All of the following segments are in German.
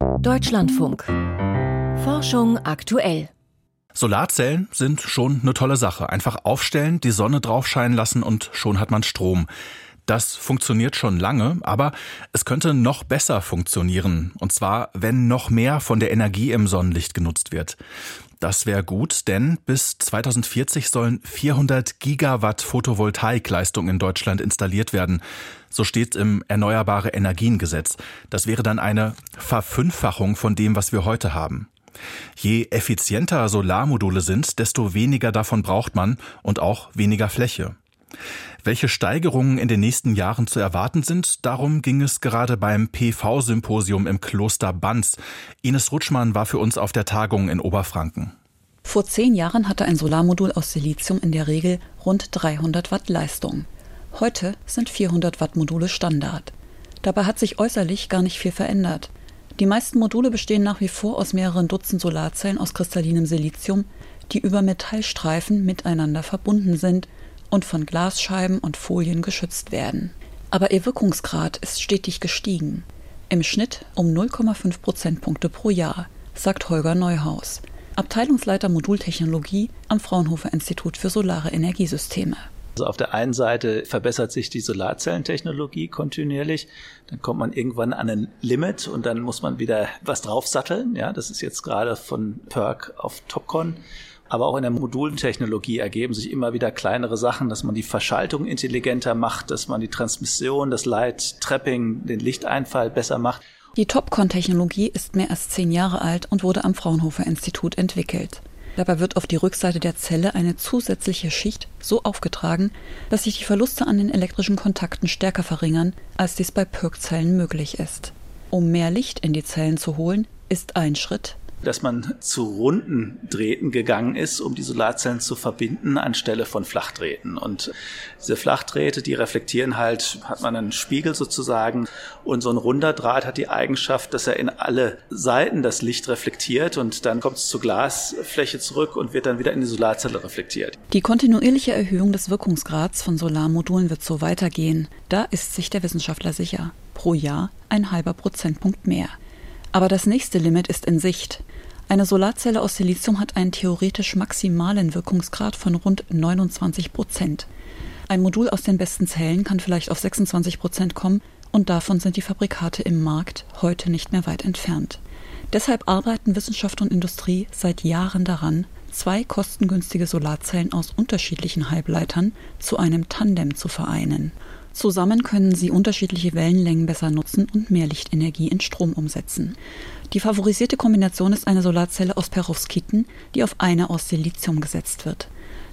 Deutschlandfunk. Forschung aktuell. Solarzellen sind schon eine tolle Sache. Einfach aufstellen, die Sonne draufscheinen lassen und schon hat man Strom. Das funktioniert schon lange, aber es könnte noch besser funktionieren. Und zwar, wenn noch mehr von der Energie im Sonnenlicht genutzt wird. Das wäre gut, denn bis 2040 sollen 400 Gigawatt Photovoltaikleistung in Deutschland installiert werden. So steht im Erneuerbare Energiengesetz. Das wäre dann eine Verfünffachung von dem, was wir heute haben. Je effizienter Solarmodule sind, desto weniger davon braucht man und auch weniger Fläche. Welche Steigerungen in den nächsten Jahren zu erwarten sind, darum ging es gerade beim PV-Symposium im Kloster Banz. Ines Rutschmann war für uns auf der Tagung in Oberfranken. Vor zehn Jahren hatte ein Solarmodul aus Silizium in der Regel rund 300 Watt Leistung. Heute sind 400 Watt Module Standard. Dabei hat sich äußerlich gar nicht viel verändert. Die meisten Module bestehen nach wie vor aus mehreren Dutzend Solarzellen aus kristallinem Silizium, die über Metallstreifen miteinander verbunden sind und von Glasscheiben und Folien geschützt werden. Aber ihr Wirkungsgrad ist stetig gestiegen. Im Schnitt um 0,5 Prozentpunkte pro Jahr, sagt Holger Neuhaus, Abteilungsleiter Modultechnologie am Fraunhofer Institut für Solare Energiesysteme. Also auf der einen Seite verbessert sich die Solarzellentechnologie kontinuierlich, dann kommt man irgendwann an ein Limit und dann muss man wieder was draufsatteln. Ja, das ist jetzt gerade von PERC auf Topcon aber auch in der Modulentechnologie ergeben sich immer wieder kleinere Sachen, dass man die Verschaltung intelligenter macht, dass man die Transmission, das Light Trapping, den Lichteinfall besser macht. Die Topcon-Technologie ist mehr als zehn Jahre alt und wurde am Fraunhofer Institut entwickelt. Dabei wird auf die Rückseite der Zelle eine zusätzliche Schicht so aufgetragen, dass sich die Verluste an den elektrischen Kontakten stärker verringern, als dies bei PERC-Zellen möglich ist. Um mehr Licht in die Zellen zu holen, ist ein Schritt dass man zu runden Drähten gegangen ist, um die Solarzellen zu verbinden, anstelle von Flachdrähten. Und diese Flachdrähte, die reflektieren halt, hat man einen Spiegel sozusagen. Und so ein runder Draht hat die Eigenschaft, dass er in alle Seiten das Licht reflektiert und dann kommt es zur Glasfläche zurück und wird dann wieder in die Solarzelle reflektiert. Die kontinuierliche Erhöhung des Wirkungsgrads von Solarmodulen wird so weitergehen. Da ist sich der Wissenschaftler sicher. Pro Jahr ein halber Prozentpunkt mehr. Aber das nächste Limit ist in Sicht. Eine Solarzelle aus Silizium hat einen theoretisch maximalen Wirkungsgrad von rund 29 Prozent. Ein Modul aus den besten Zellen kann vielleicht auf 26 Prozent kommen und davon sind die Fabrikate im Markt heute nicht mehr weit entfernt. Deshalb arbeiten Wissenschaft und Industrie seit Jahren daran, zwei kostengünstige Solarzellen aus unterschiedlichen Halbleitern zu einem Tandem zu vereinen. Zusammen können sie unterschiedliche Wellenlängen besser nutzen und mehr Lichtenergie in Strom umsetzen. Die favorisierte Kombination ist eine Solarzelle aus Perovskiten, die auf eine aus Silizium gesetzt wird.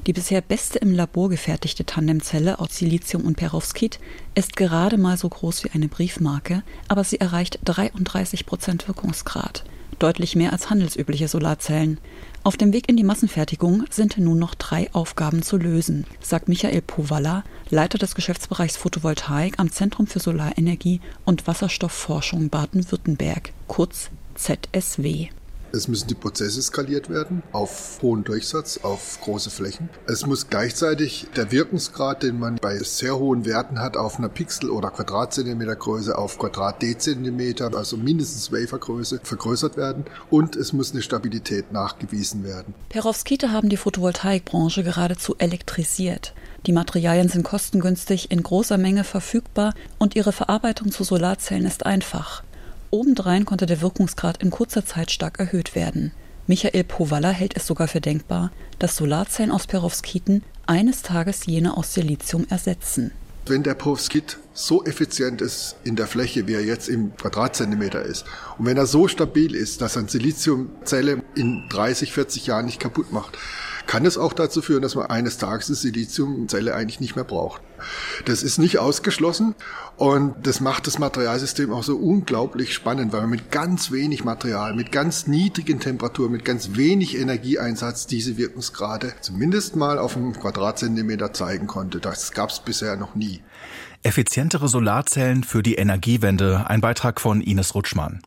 Die bisher beste im Labor gefertigte Tandemzelle aus Silizium und Perovskit ist gerade mal so groß wie eine Briefmarke, aber sie erreicht 33 Prozent Wirkungsgrad deutlich mehr als handelsübliche Solarzellen. Auf dem Weg in die Massenfertigung sind nun noch drei Aufgaben zu lösen, sagt Michael Powalla, Leiter des Geschäftsbereichs Photovoltaik am Zentrum für Solarenergie und Wasserstoffforschung Baden-Württemberg, kurz ZSW. Es müssen die Prozesse skaliert werden auf hohen Durchsatz, auf große Flächen. Es muss gleichzeitig der Wirkungsgrad, den man bei sehr hohen Werten hat, auf einer Pixel- oder Quadratzentimetergröße auf Quadrat-Dezentimeter, also mindestens Wafergröße, vergrößert werden. Und es muss eine Stabilität nachgewiesen werden. Perovskite haben die Photovoltaikbranche geradezu elektrisiert. Die Materialien sind kostengünstig, in großer Menge verfügbar und ihre Verarbeitung zu Solarzellen ist einfach. Obendrein konnte der Wirkungsgrad in kurzer Zeit stark erhöht werden. Michael Powalla hält es sogar für denkbar, dass Solarzellen aus Perovskiten eines Tages jene aus Silizium ersetzen. Wenn der Perovskit so effizient ist in der Fläche, wie er jetzt im Quadratzentimeter ist, und wenn er so stabil ist, dass er eine Siliziumzelle in 30, 40 Jahren nicht kaputt macht, kann es auch dazu führen, dass man eines Tages die Siliziumzelle eigentlich nicht mehr braucht. Das ist nicht ausgeschlossen und das macht das Materialsystem auch so unglaublich spannend, weil man mit ganz wenig Material, mit ganz niedrigen Temperaturen, mit ganz wenig Energieeinsatz diese Wirkungsgrade zumindest mal auf einem Quadratzentimeter zeigen konnte. Das gab es bisher noch nie. Effizientere Solarzellen für die Energiewende, ein Beitrag von Ines Rutschmann.